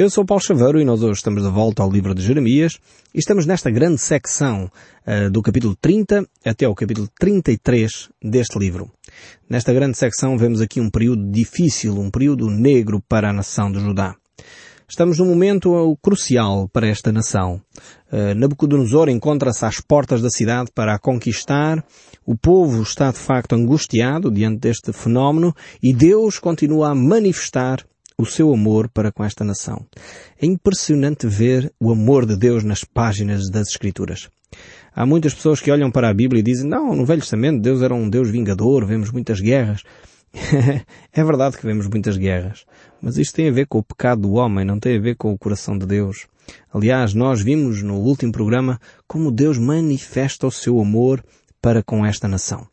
Eu sou Paulo Chaveiro e nós hoje estamos de volta ao livro de Jeremias e estamos nesta grande secção uh, do capítulo 30 até ao capítulo 33 deste livro. Nesta grande secção vemos aqui um período difícil, um período negro para a nação de Judá. Estamos num momento crucial para esta nação. Uh, Nabucodonosor encontra-se às portas da cidade para a conquistar. O povo está de facto angustiado diante deste fenómeno e Deus continua a manifestar o seu amor para com esta nação. É impressionante ver o amor de Deus nas páginas das Escrituras. Há muitas pessoas que olham para a Bíblia e dizem, não, no Velho Testamento Deus era um Deus vingador, vemos muitas guerras. é verdade que vemos muitas guerras, mas isto tem a ver com o pecado do homem, não tem a ver com o coração de Deus. Aliás, nós vimos no último programa como Deus manifesta o seu amor para com esta nação.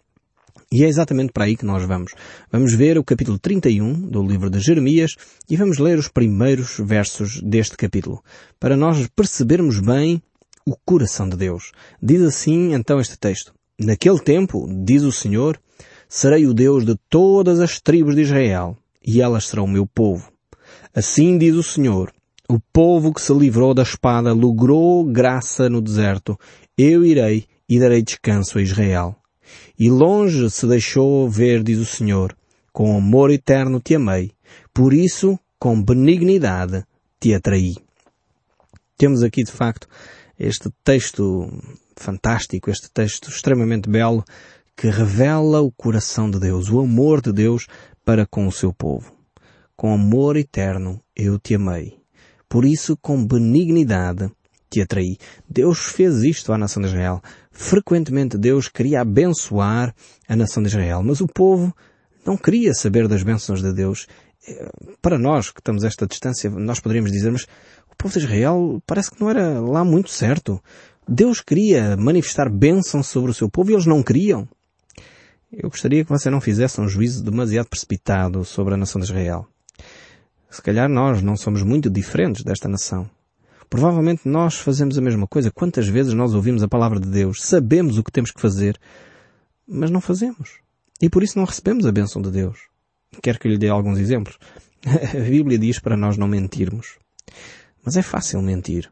E é exatamente para aí que nós vamos. Vamos ver o capítulo 31 do livro de Jeremias e vamos ler os primeiros versos deste capítulo, para nós percebermos bem o coração de Deus. Diz assim então este texto. Naquele tempo, diz o Senhor, serei o Deus de todas as tribos de Israel, e elas serão o meu povo. Assim diz o Senhor, o povo que se livrou da espada logrou graça no deserto. Eu irei e darei descanso a Israel. E longe se deixou ver, diz o Senhor, com amor eterno te amei, por isso com benignidade te atraí. Temos aqui de facto este texto fantástico, este texto extremamente belo, que revela o coração de Deus, o amor de Deus para com o seu povo. Com amor eterno eu te amei. Por isso, com benignidade te atraí. Deus fez isto à nação de Israel. Frequentemente Deus queria abençoar a nação de Israel, mas o povo não queria saber das bênçãos de Deus. Eh, para nós que estamos a esta distância, nós poderíamos dizer, mas o povo de Israel parece que não era lá muito certo. Deus queria manifestar bênçãos sobre o seu povo e eles não queriam. Eu gostaria que você não fizesse um juízo demasiado precipitado sobre a nação de Israel. Se calhar nós não somos muito diferentes desta nação. Provavelmente nós fazemos a mesma coisa. Quantas vezes nós ouvimos a palavra de Deus, sabemos o que temos que fazer, mas não fazemos. E por isso não recebemos a bênção de Deus. Quer que lhe dê alguns exemplos? A Bíblia diz para nós não mentirmos. Mas é fácil mentir.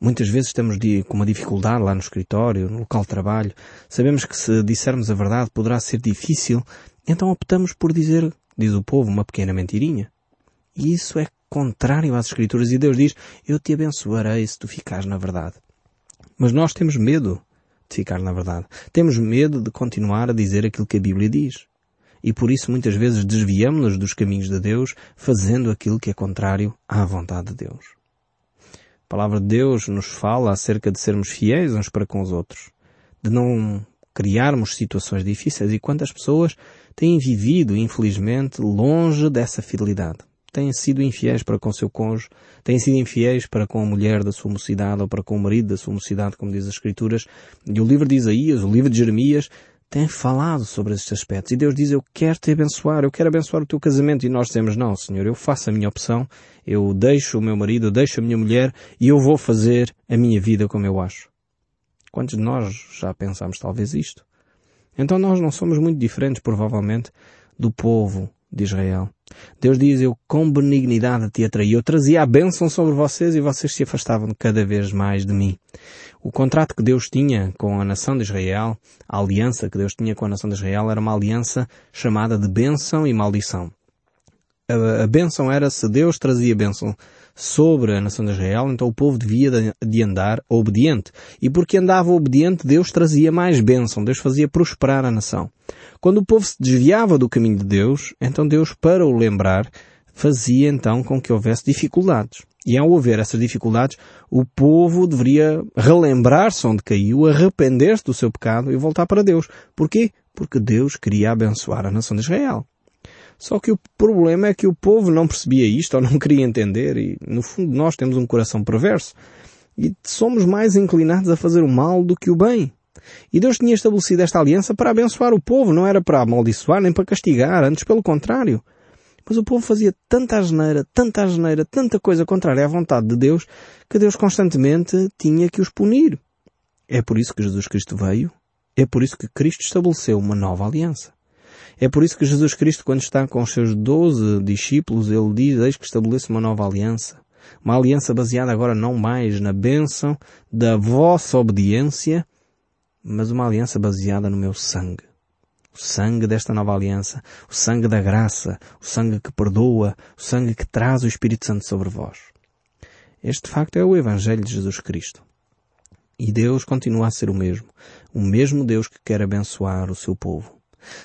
Muitas vezes estamos com uma dificuldade lá no escritório, no local de trabalho. Sabemos que se dissermos a verdade poderá ser difícil, então optamos por dizer, diz o povo, uma pequena mentirinha. E isso é contrário às Escrituras e Deus diz, eu te abençoarei se tu ficares na verdade. Mas nós temos medo de ficar na verdade. Temos medo de continuar a dizer aquilo que a Bíblia diz. E por isso muitas vezes desviamos-nos dos caminhos de Deus, fazendo aquilo que é contrário à vontade de Deus. A palavra de Deus nos fala acerca de sermos fiéis uns para com os outros, de não criarmos situações difíceis e quantas pessoas têm vivido, infelizmente, longe dessa fidelidade têm sido infiéis para com seu cônjuge, têm sido infiéis para com a mulher da sua mocidade ou para com o marido da sua mocidade, como diz as Escrituras. E o livro de Isaías, o livro de Jeremias, tem falado sobre estes aspectos. E Deus diz, eu quero te abençoar, eu quero abençoar o teu casamento. E nós dizemos, não, Senhor, eu faço a minha opção, eu deixo o meu marido, eu deixo a minha mulher e eu vou fazer a minha vida como eu acho. Quantos de nós já pensamos talvez isto? Então nós não somos muito diferentes, provavelmente, do povo de Israel. Deus diz, eu com benignidade te atraí. Eu trazia a bênção sobre vocês e vocês se afastavam cada vez mais de mim. O contrato que Deus tinha com a nação de Israel, a aliança que Deus tinha com a nação de Israel era uma aliança chamada de bênção e maldição. A, a bênção era se Deus trazia bênção sobre a nação de Israel, então o povo devia de andar obediente. E porque andava obediente, Deus trazia mais bênção, Deus fazia prosperar a nação. Quando o povo se desviava do caminho de Deus, então Deus, para o lembrar, fazia então com que houvesse dificuldades. E ao haver essas dificuldades, o povo deveria relembrar-se onde caiu, arrepender-se do seu pecado e voltar para Deus. Porquê? Porque Deus queria abençoar a nação de Israel. Só que o problema é que o povo não percebia isto ou não queria entender e, no fundo, nós temos um coração perverso e somos mais inclinados a fazer o mal do que o bem. E Deus tinha estabelecido esta aliança para abençoar o povo, não era para amaldiçoar nem para castigar, antes pelo contrário. Mas o povo fazia tanta asneira, tanta asneira, tanta coisa contrária à vontade de Deus, que Deus constantemente tinha que os punir. É por isso que Jesus Cristo veio, é por isso que Cristo estabeleceu uma nova aliança. É por isso que Jesus Cristo, quando está com os seus doze discípulos, ele diz, eis que estabeleço uma nova aliança. Uma aliança baseada agora não mais na bênção da vossa obediência, mas uma aliança baseada no meu sangue. O sangue desta nova aliança, o sangue da graça, o sangue que perdoa, o sangue que traz o Espírito Santo sobre vós. Este facto é o Evangelho de Jesus Cristo. E Deus continua a ser o mesmo. O mesmo Deus que quer abençoar o seu povo.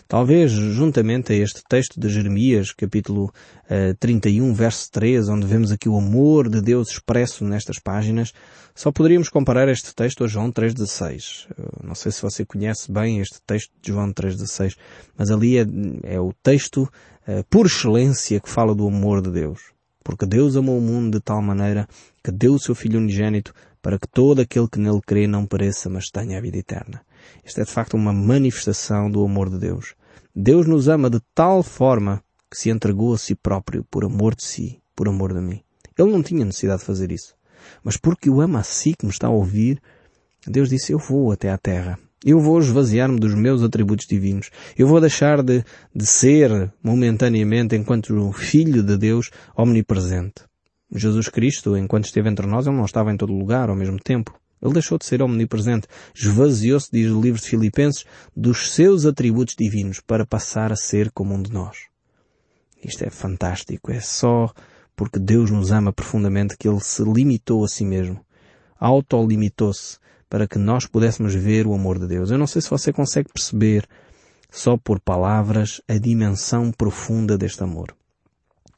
Talvez, juntamente a este texto de Jeremias, capítulo uh, 31, verso 3, onde vemos aqui o amor de Deus expresso nestas páginas, só poderíamos comparar este texto a João 3,16. Não sei se você conhece bem este texto de João 3,16, mas ali é, é o texto uh, por excelência que fala do amor de Deus. Porque Deus amou o mundo de tal maneira que deu o seu Filho unigênito para que todo aquele que nele crê não pereça, mas tenha a vida eterna. Isto é de facto uma manifestação do amor de Deus. Deus nos ama de tal forma que se entregou a si próprio por amor de si, por amor de mim. Ele não tinha necessidade de fazer isso. Mas porque o ama a si que me está a ouvir, Deus disse, eu vou até à terra. Eu vou esvaziar-me dos meus atributos divinos. Eu vou deixar de, de ser momentaneamente enquanto filho de Deus omnipresente. Jesus Cristo, enquanto esteve entre nós, ele não estava em todo lugar ao mesmo tempo. Ele deixou de ser omnipresente, esvaziou-se, diz o livro de Filipenses, dos seus atributos divinos para passar a ser como um de nós. Isto é fantástico. É só porque Deus nos ama profundamente que Ele se limitou a si mesmo. Autolimitou-se para que nós pudéssemos ver o amor de Deus. Eu não sei se você consegue perceber, só por palavras, a dimensão profunda deste amor.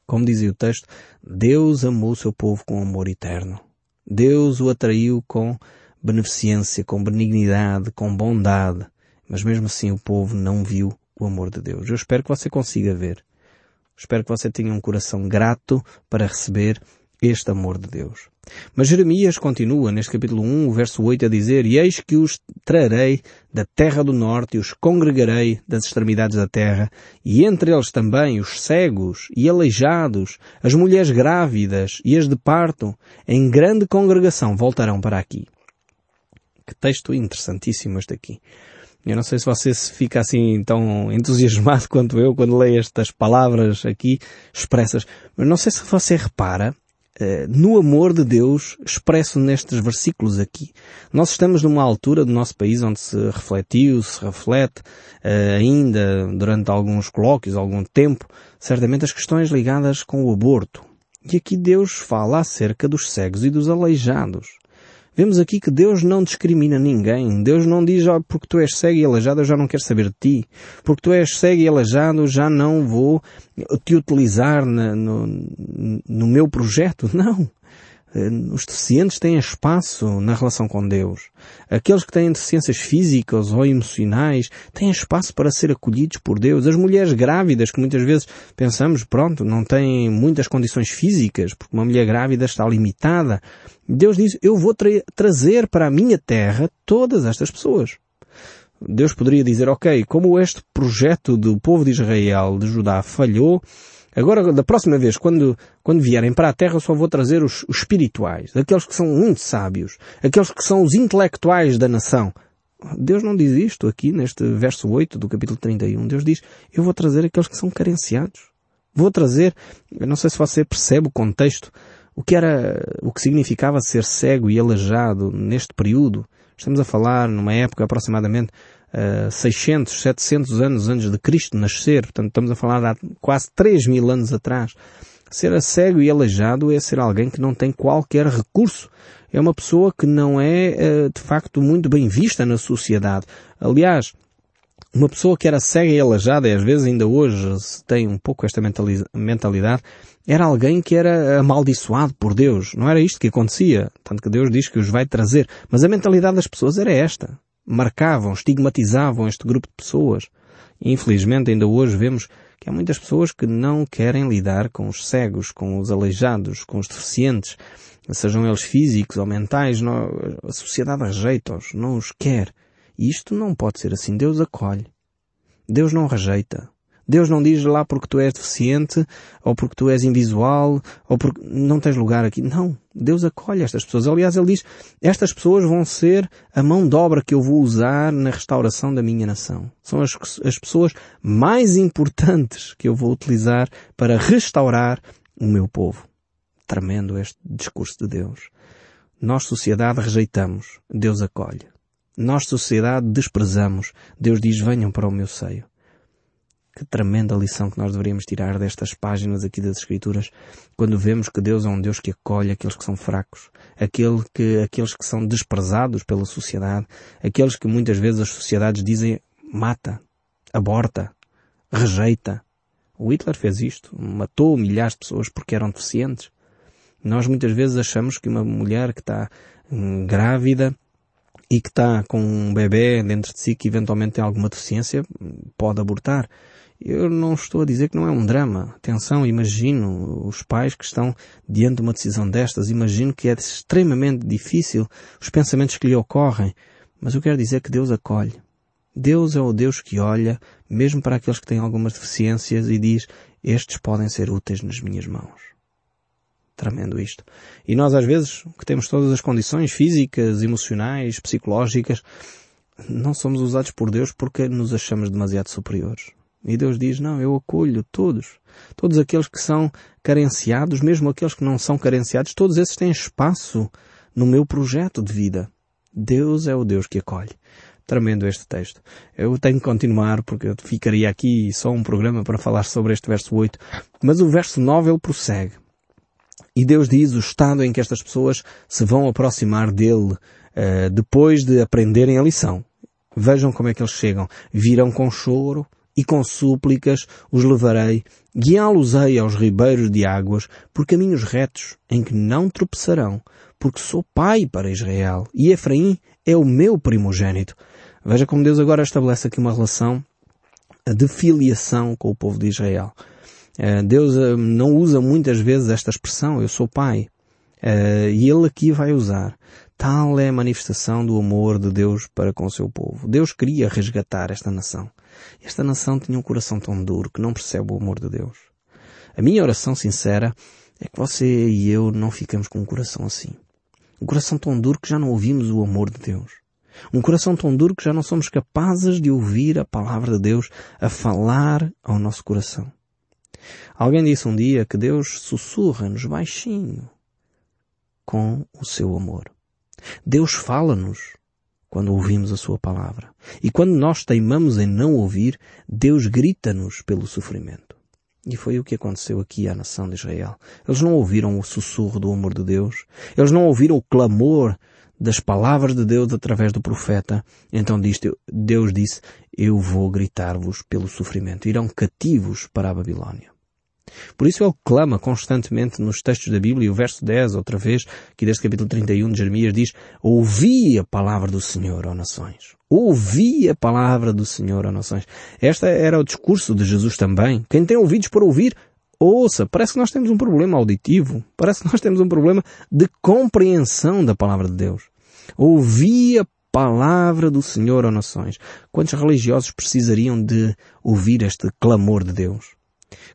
Como dizia o texto, Deus amou o seu povo com amor eterno. Deus o atraiu com beneficência, com benignidade, com bondade. Mas mesmo assim o povo não viu o amor de Deus. Eu espero que você consiga ver. Espero que você tenha um coração grato para receber este amor de Deus. Mas Jeremias continua neste capítulo 1, verso 8 a dizer, E eis que os trarei da terra do norte e os congregarei das extremidades da terra, e entre eles também os cegos e aleijados, as mulheres grávidas e as de parto, em grande congregação voltarão para aqui. Que texto interessantíssimo este aqui. Eu não sei se você fica assim tão entusiasmado quanto eu quando leio estas palavras aqui expressas, mas não sei se você repara eh, no amor de Deus expresso nestes versículos aqui. Nós estamos numa altura do nosso país onde se refletiu, se reflete uh, ainda durante alguns colóquios, algum tempo, certamente as questões ligadas com o aborto. E aqui Deus fala acerca dos cegos e dos aleijados. Vemos aqui que Deus não discrimina ninguém. Deus não diz, oh, porque tu és cego e aleijado, eu já não quero saber de ti. Porque tu és cego e aleijado, já não vou te utilizar na, no, no meu projeto. Não. Eh, os deficientes têm espaço na relação com Deus. Aqueles que têm deficiências físicas ou emocionais têm espaço para ser acolhidos por Deus. As mulheres grávidas, que muitas vezes pensamos, pronto, não têm muitas condições físicas, porque uma mulher grávida está limitada. Deus diz, eu vou tra trazer para a minha terra todas estas pessoas. Deus poderia dizer, ok, como este projeto do povo de Israel, de Judá, falhou, Agora, da próxima vez, quando, quando vierem para a Terra, só vou trazer os, os espirituais, aqueles que são muito sábios, aqueles que são os intelectuais da nação. Deus não diz isto aqui neste verso 8 do capítulo 31. Deus diz, eu vou trazer aqueles que são carenciados. Vou trazer, eu não sei se você percebe o contexto, o que era, o que significava ser cego e aleijado neste período. Estamos a falar numa época aproximadamente 600, 700 anos antes de Cristo nascer, portanto estamos a falar de quase 3 mil anos atrás. Ser cego e aleijado é ser alguém que não tem qualquer recurso. É uma pessoa que não é, eh, de facto, muito bem vista na sociedade. Aliás, uma pessoa que era cega e aleijada, e às vezes ainda hoje se tem um pouco esta mentalidade, era alguém que era amaldiçoado por Deus. Não era isto que acontecia. Tanto que Deus diz que os vai trazer. Mas a mentalidade das pessoas era esta marcavam, estigmatizavam este grupo de pessoas. Infelizmente, ainda hoje vemos que há muitas pessoas que não querem lidar com os cegos, com os aleijados, com os deficientes, sejam eles físicos ou mentais, a sociedade rejeita-os, não os quer. E isto não pode ser assim. Deus acolhe. Deus não rejeita. Deus não diz lá porque tu és deficiente, ou porque tu és invisual, ou porque não tens lugar aqui. Não. Deus acolhe estas pessoas. Aliás, Ele diz, estas pessoas vão ser a mão de obra que eu vou usar na restauração da minha nação. São as, as pessoas mais importantes que eu vou utilizar para restaurar o meu povo. tremendo este discurso de Deus. Nós, sociedade, rejeitamos, Deus acolhe. Nós, sociedade, desprezamos, Deus diz venham para o meu seio. Que tremenda lição que nós deveríamos tirar destas páginas aqui das Escrituras, quando vemos que Deus é um Deus que acolhe aqueles que são fracos, aquele que, aqueles que são desprezados pela sociedade, aqueles que muitas vezes as sociedades dizem mata, aborta, rejeita. O Hitler fez isto, matou milhares de pessoas porque eram deficientes. Nós muitas vezes achamos que uma mulher que está hum, grávida e que está com um bebê dentro de si que eventualmente tem alguma deficiência pode abortar. Eu não estou a dizer que não é um drama. Atenção, imagino os pais que estão diante de uma decisão destas, imagino que é extremamente difícil os pensamentos que lhe ocorrem. Mas eu quero dizer que Deus acolhe. Deus é o Deus que olha, mesmo para aqueles que têm algumas deficiências, e diz, estes podem ser úteis nas minhas mãos. Tremendo isto. E nós às vezes, que temos todas as condições físicas, emocionais, psicológicas, não somos usados por Deus porque nos achamos demasiado superiores. E Deus diz, não, eu acolho todos. Todos aqueles que são carenciados, mesmo aqueles que não são carenciados, todos esses têm espaço no meu projeto de vida. Deus é o Deus que acolhe. Tremendo este texto. Eu tenho que continuar porque eu ficaria aqui só um programa para falar sobre este verso 8. Mas o verso 9 ele prossegue. E Deus diz o estado em que estas pessoas se vão aproximar dele uh, depois de aprenderem a lição. Vejam como é que eles chegam. Virão com choro e com súplicas os levarei, guiá-los-ei aos ribeiros de águas por caminhos retos em que não tropeçarão, porque sou pai para Israel e Efraim é o meu primogênito. Veja como Deus agora estabelece aqui uma relação de filiação com o povo de Israel. Eh, Deus eh, não usa muitas vezes esta expressão, eu sou pai. Eh, e Ele aqui vai usar. Tal é a manifestação do amor de Deus para com o seu povo. Deus queria resgatar esta nação. Esta nação tinha um coração tão duro que não percebe o amor de Deus. A minha oração sincera é que você e eu não ficamos com um coração assim. Um coração tão duro que já não ouvimos o amor de Deus. Um coração tão duro que já não somos capazes de ouvir a palavra de Deus a falar ao nosso coração. Alguém disse um dia que Deus sussurra-nos baixinho com o seu amor. Deus fala-nos quando ouvimos a sua palavra. E quando nós teimamos em não ouvir, Deus grita-nos pelo sofrimento. E foi o que aconteceu aqui à nação de Israel. Eles não ouviram o sussurro do amor de Deus. Eles não ouviram o clamor das palavras de Deus através do profeta. Então Deus disse, eu vou gritar-vos pelo sofrimento. Irão cativos para a Babilónia. Por isso ele clama constantemente nos textos da Bíblia, o verso 10, outra vez, aqui deste capítulo 31 de Jeremias, diz, ouvi a palavra do Senhor, ó nações. Ouvi a palavra do Senhor, ó nações. Esta era o discurso de Jesus também. Quem tem ouvidos para ouvir, ouça. Parece que nós temos um problema auditivo. Parece que nós temos um problema de compreensão da palavra de Deus. Ouvi a palavra do Senhor, ó nações. Quantos religiosos precisariam de ouvir este clamor de Deus?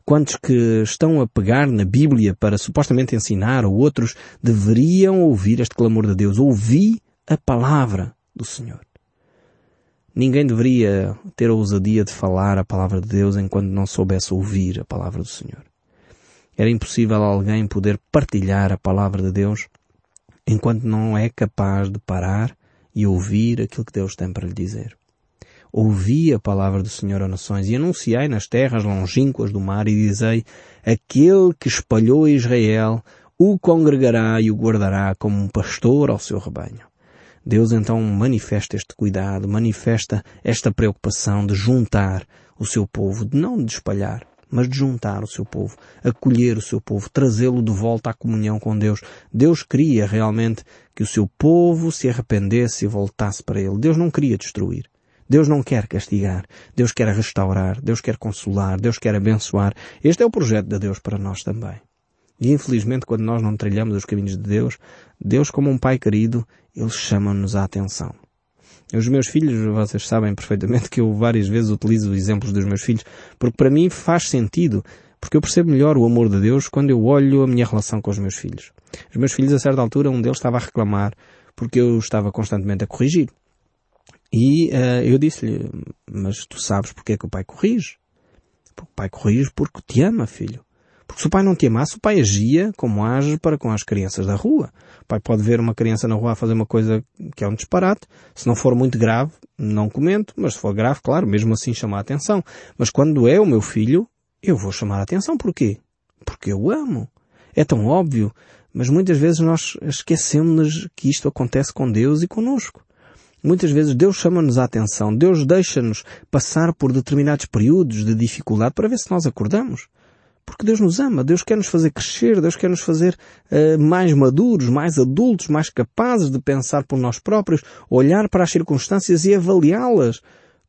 Quantos que estão a pegar na Bíblia para supostamente ensinar a outros deveriam ouvir este clamor de Deus. Ouvi a palavra do Senhor. Ninguém deveria ter a ousadia de falar a palavra de Deus enquanto não soubesse ouvir a palavra do Senhor. Era impossível alguém poder partilhar a palavra de Deus enquanto não é capaz de parar e ouvir aquilo que Deus tem para lhe dizer ouvi a palavra do Senhor a nações e anunciai nas terras longínquas do mar e dizei, aquele que espalhou Israel o congregará e o guardará como um pastor ao seu rebanho. Deus então manifesta este cuidado, manifesta esta preocupação de juntar o seu povo, de não de espalhar, mas de juntar o seu povo, acolher o seu povo, trazê-lo de volta à comunhão com Deus. Deus queria realmente que o seu povo se arrependesse e voltasse para Ele. Deus não queria destruir. Deus não quer castigar. Deus quer restaurar. Deus quer consolar. Deus quer abençoar. Este é o projeto de Deus para nós também. E infelizmente quando nós não trilhamos os caminhos de Deus, Deus como um pai querido, Ele chama-nos a atenção. Os meus filhos, vocês sabem perfeitamente que eu várias vezes utilizo exemplos dos meus filhos, porque para mim faz sentido, porque eu percebo melhor o amor de Deus quando eu olho a minha relação com os meus filhos. Os meus filhos, a certa altura, um deles estava a reclamar porque eu estava constantemente a corrigir. E uh, eu disse-lhe, mas tu sabes porque é que o pai corrige? O pai corrige porque te ama, filho. Porque se o pai não te amasse, o pai agia como age para com as crianças da rua. O pai pode ver uma criança na rua a fazer uma coisa que é um disparate. Se não for muito grave, não comento, mas se for grave, claro, mesmo assim chama a atenção. Mas quando é o meu filho, eu vou chamar a atenção. Porquê? Porque eu o amo. É tão óbvio, mas muitas vezes nós esquecemos que isto acontece com Deus e conosco. Muitas vezes Deus chama-nos a atenção, Deus deixa-nos passar por determinados períodos de dificuldade para ver se nós acordamos. Porque Deus nos ama, Deus quer nos fazer crescer, Deus quer nos fazer uh, mais maduros, mais adultos, mais capazes de pensar por nós próprios, olhar para as circunstâncias e avaliá-las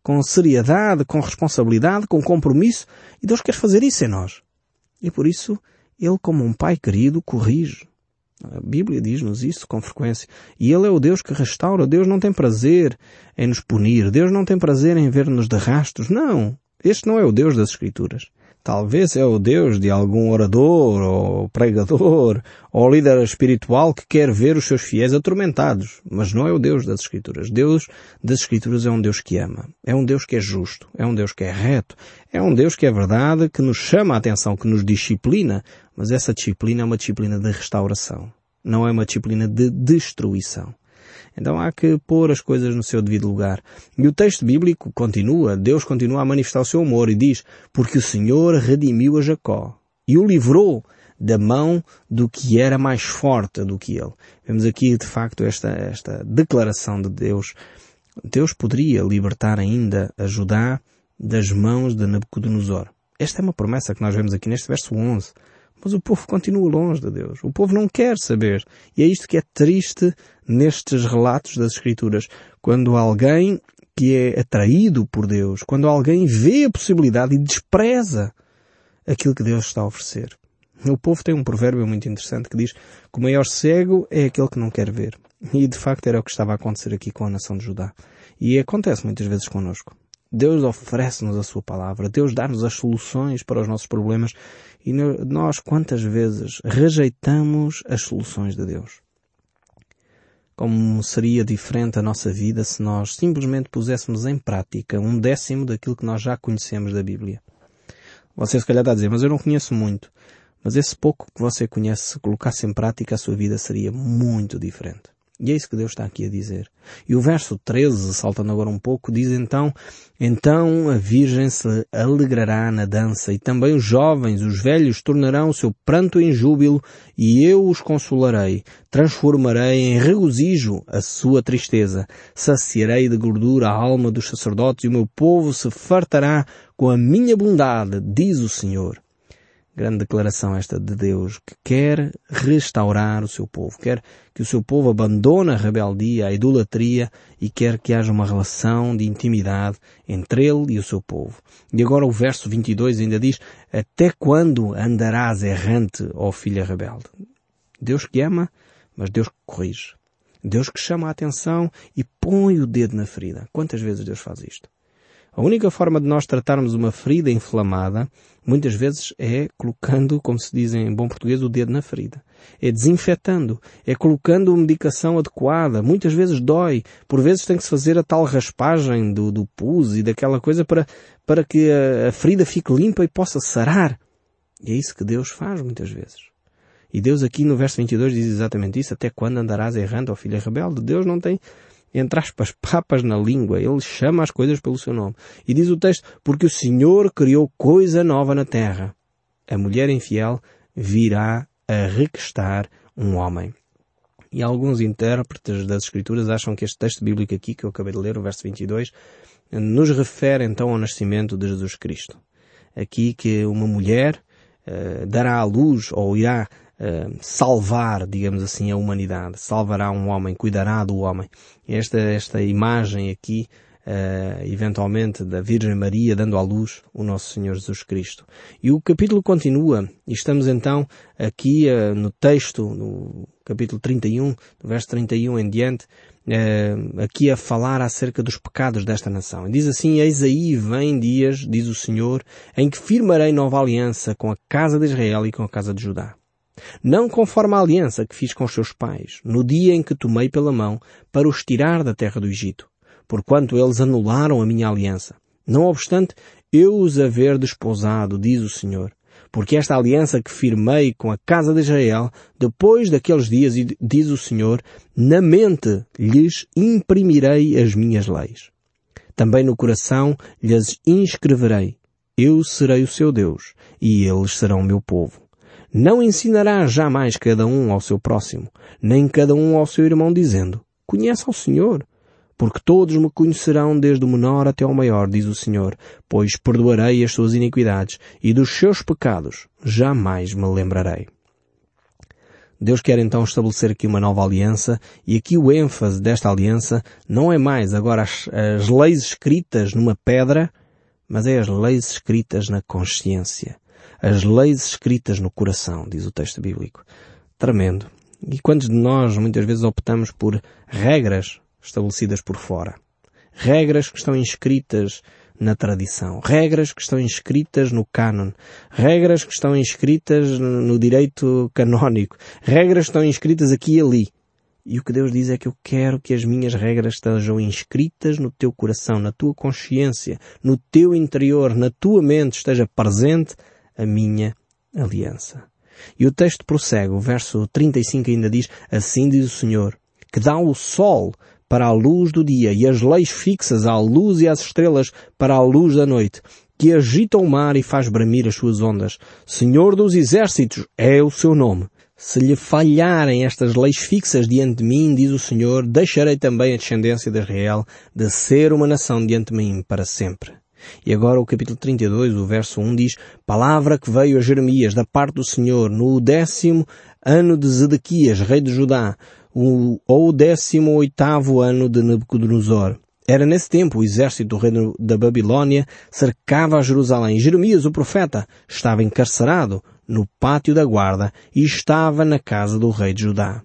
com seriedade, com responsabilidade, com compromisso. E Deus quer fazer isso em nós. E por isso, Ele, como um Pai querido, corrige. A Bíblia diz-nos isso com frequência. E Ele é o Deus que restaura. Deus não tem prazer em nos punir. Deus não tem prazer em ver-nos de rastros. Não. Este não é o Deus das Escrituras. Talvez é o Deus de algum orador ou pregador ou líder espiritual que quer ver os seus fiéis atormentados, mas não é o Deus das Escrituras. Deus das Escrituras é um Deus que ama, é um Deus que é justo, é um Deus que é reto, é um Deus que é verdade, que nos chama a atenção, que nos disciplina, mas essa disciplina é uma disciplina de restauração, não é uma disciplina de destruição. Então há que pôr as coisas no seu devido lugar. E o texto bíblico continua, Deus continua a manifestar o seu amor e diz, porque o Senhor redimiu a Jacó e o livrou da mão do que era mais forte do que ele. Vemos aqui, de facto, esta, esta declaração de Deus. Deus poderia libertar ainda a Judá das mãos de Nabucodonosor. Esta é uma promessa que nós vemos aqui neste verso 11. Mas o povo continua longe de Deus. O povo não quer saber. E é isto que é triste nestes relatos das Escrituras. Quando alguém que é atraído por Deus, quando alguém vê a possibilidade e despreza aquilo que Deus está a oferecer. O povo tem um provérbio muito interessante que diz que o maior cego é aquele que não quer ver. E de facto era o que estava a acontecer aqui com a nação de Judá. E acontece muitas vezes connosco. Deus oferece-nos a sua palavra, Deus dá-nos as soluções para os nossos problemas e nós quantas vezes rejeitamos as soluções de Deus. Como seria diferente a nossa vida se nós simplesmente puséssemos em prática um décimo daquilo que nós já conhecemos da Bíblia. Você se calhar está a dizer, mas eu não conheço muito. Mas esse pouco que você conhece, se colocasse em prática, a sua vida seria muito diferente. E é isso que Deus está aqui a dizer. E o verso 13, saltando agora um pouco, diz então, então a Virgem se alegrará na dança e também os jovens, os velhos, tornarão o seu pranto em júbilo e eu os consolarei. Transformarei em regozijo a sua tristeza. Saciarei de gordura a alma dos sacerdotes e o meu povo se fartará com a minha bondade, diz o Senhor. Grande declaração esta de Deus que quer restaurar o seu povo, quer que o seu povo abandone a rebeldia, a idolatria e quer que haja uma relação de intimidade entre ele e o seu povo. E agora o verso 22 ainda diz, até quando andarás errante, ó filha rebelde? Deus que ama, mas Deus que corrige. Deus que chama a atenção e põe o dedo na ferida. Quantas vezes Deus faz isto? A única forma de nós tratarmos uma ferida inflamada, muitas vezes, é colocando, como se diz em bom português, o dedo na ferida. É desinfetando. É colocando uma medicação adequada. Muitas vezes dói. Por vezes tem que se fazer a tal raspagem do, do pus e daquela coisa para, para que a, a ferida fique limpa e possa sarar. E é isso que Deus faz muitas vezes. E Deus aqui no verso 22 diz exatamente isso. Até quando andarás errando, ó filha rebelde? Deus não tem entre aspas, papas na língua. Ele chama as coisas pelo seu nome. E diz o texto, porque o Senhor criou coisa nova na terra. A mulher infiel virá a requestar um homem. E alguns intérpretes das Escrituras acham que este texto bíblico aqui, que eu acabei de ler, o verso 22, nos refere então ao nascimento de Jesus Cristo. Aqui que uma mulher uh, dará à luz ou irá uh, salvar, digamos assim, a humanidade. Salvará um homem, cuidará do homem. Esta, esta imagem aqui, uh, eventualmente, da Virgem Maria dando à luz o nosso Senhor Jesus Cristo. E o capítulo continua, e estamos então aqui uh, no texto, no capítulo 31, do verso 31 em diante, aqui a falar acerca dos pecados desta nação. Diz assim, eis aí vem dias, diz o Senhor, em que firmarei nova aliança com a casa de Israel e com a casa de Judá. Não conforme a aliança que fiz com os seus pais, no dia em que tomei pela mão para os tirar da terra do Egito, porquanto eles anularam a minha aliança. Não obstante, eu os haver desposado, diz o Senhor, porque esta aliança que firmei com a casa de Israel, depois daqueles dias, diz o Senhor, na mente lhes imprimirei as minhas leis. Também no coração lhes inscreverei. Eu serei o seu Deus, e eles serão meu povo. Não ensinará jamais cada um ao seu próximo, nem cada um ao seu irmão, dizendo, Conhece ao Senhor, porque todos me conhecerão desde o menor até ao maior, diz o Senhor, pois perdoarei as suas iniquidades e dos seus pecados jamais me lembrarei. Deus quer então estabelecer aqui uma nova aliança e aqui o ênfase desta aliança não é mais agora as, as leis escritas numa pedra, mas é as leis escritas na consciência. As leis escritas no coração, diz o texto bíblico. Tremendo. E quantos de nós muitas vezes optamos por regras estabelecidas por fora. Regras que estão inscritas na tradição. Regras que estão inscritas no cânon. Regras que estão inscritas no direito canónico. Regras que estão inscritas aqui e ali. E o que Deus diz é que eu quero que as minhas regras estejam inscritas no teu coração, na tua consciência, no teu interior, na tua mente esteja presente a minha aliança. E o texto prossegue, o verso 35 ainda diz, assim diz o Senhor, que dá o sol para a luz do dia e as leis fixas à luz e às estrelas para a luz da noite, que agita o mar e faz bramir as suas ondas. Senhor dos exércitos é o seu nome. Se lhe falharem estas leis fixas diante de mim, diz o Senhor, deixarei também a descendência de Israel de ser uma nação diante de mim para sempre. E agora o capítulo 32, o verso 1 diz, Palavra que veio a Jeremias da parte do Senhor no décimo ano de Zedequias, rei de Judá, ou décimo oitavo ano de Nabucodonosor. Era nesse tempo o exército do reino da Babilônia cercava Jerusalém. Jeremias, o profeta, estava encarcerado no pátio da guarda e estava na casa do rei de Judá.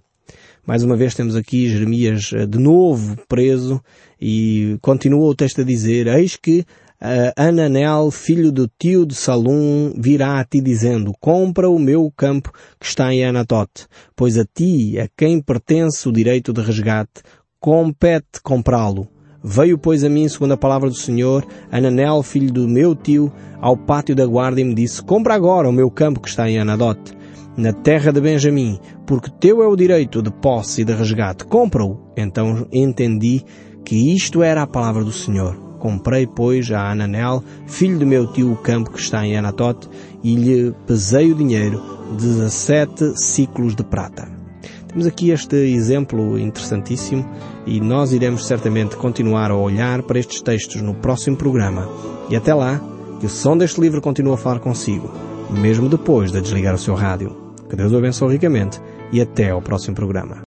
Mais uma vez temos aqui Jeremias eh, de novo preso e continua o texto a dizer, eis que Ananel, filho do tio de Salum, virá a ti dizendo, compra o meu campo que está em Anatote, pois a ti, a quem pertence o direito de resgate, compete comprá-lo. Veio, pois, a mim, segundo a palavra do Senhor, Ananel, filho do meu tio, ao pátio da guarda e me disse, compra agora o meu campo que está em Anadote, na terra de Benjamim, porque teu é o direito de posse e de resgate. Compra-o. Então entendi que isto era a palavra do Senhor. Comprei, pois, a Ananel, filho do meu tio, o campo que está em Anatote, e lhe pesei o dinheiro, 17 ciclos de prata. Temos aqui este exemplo interessantíssimo e nós iremos certamente continuar a olhar para estes textos no próximo programa. E até lá, que o som deste livro continue a falar consigo, mesmo depois de desligar o seu rádio. Que Deus o abençoe ricamente e até ao próximo programa.